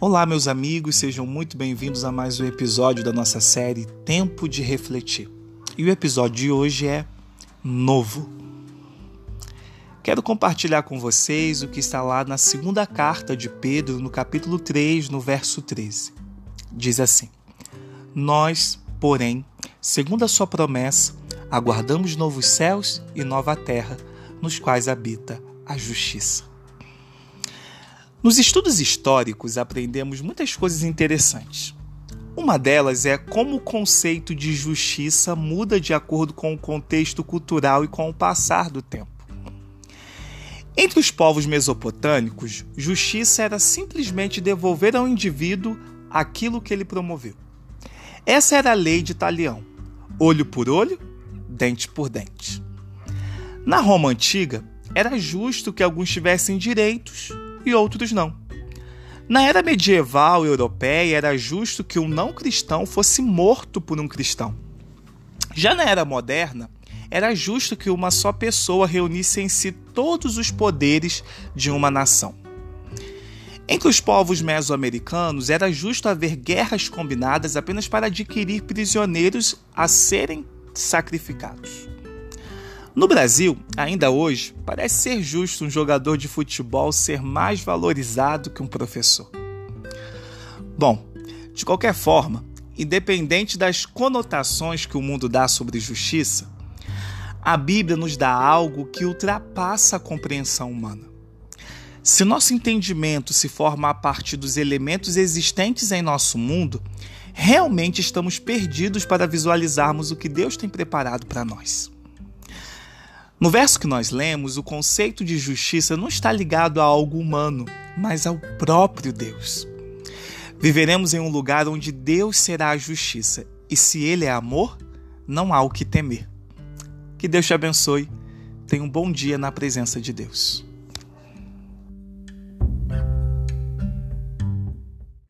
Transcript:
Olá, meus amigos, sejam muito bem-vindos a mais um episódio da nossa série Tempo de Refletir. E o episódio de hoje é Novo. Quero compartilhar com vocês o que está lá na segunda carta de Pedro, no capítulo 3, no verso 13. Diz assim: Nós, porém, segundo a Sua promessa, aguardamos novos céus e nova terra, nos quais habita a justiça. Nos estudos históricos aprendemos muitas coisas interessantes. Uma delas é como o conceito de justiça muda de acordo com o contexto cultural e com o passar do tempo. Entre os povos mesopotâmicos, justiça era simplesmente devolver ao indivíduo aquilo que ele promoveu. Essa era a lei de Talião: olho por olho, dente por dente. Na Roma antiga, era justo que alguns tivessem direitos e outros não. Na era medieval europeia, era justo que um não cristão fosse morto por um cristão. Já na era moderna, era justo que uma só pessoa reunisse em si todos os poderes de uma nação. Entre os povos mesoamericanos, era justo haver guerras combinadas apenas para adquirir prisioneiros a serem sacrificados. No Brasil, ainda hoje, parece ser justo um jogador de futebol ser mais valorizado que um professor. Bom, de qualquer forma, independente das conotações que o mundo dá sobre justiça, a Bíblia nos dá algo que ultrapassa a compreensão humana. Se nosso entendimento se forma a partir dos elementos existentes em nosso mundo, realmente estamos perdidos para visualizarmos o que Deus tem preparado para nós. No verso que nós lemos, o conceito de justiça não está ligado a algo humano, mas ao próprio Deus. Viveremos em um lugar onde Deus será a justiça, e se Ele é amor, não há o que temer. Que Deus te abençoe. Tenha um bom dia na presença de Deus.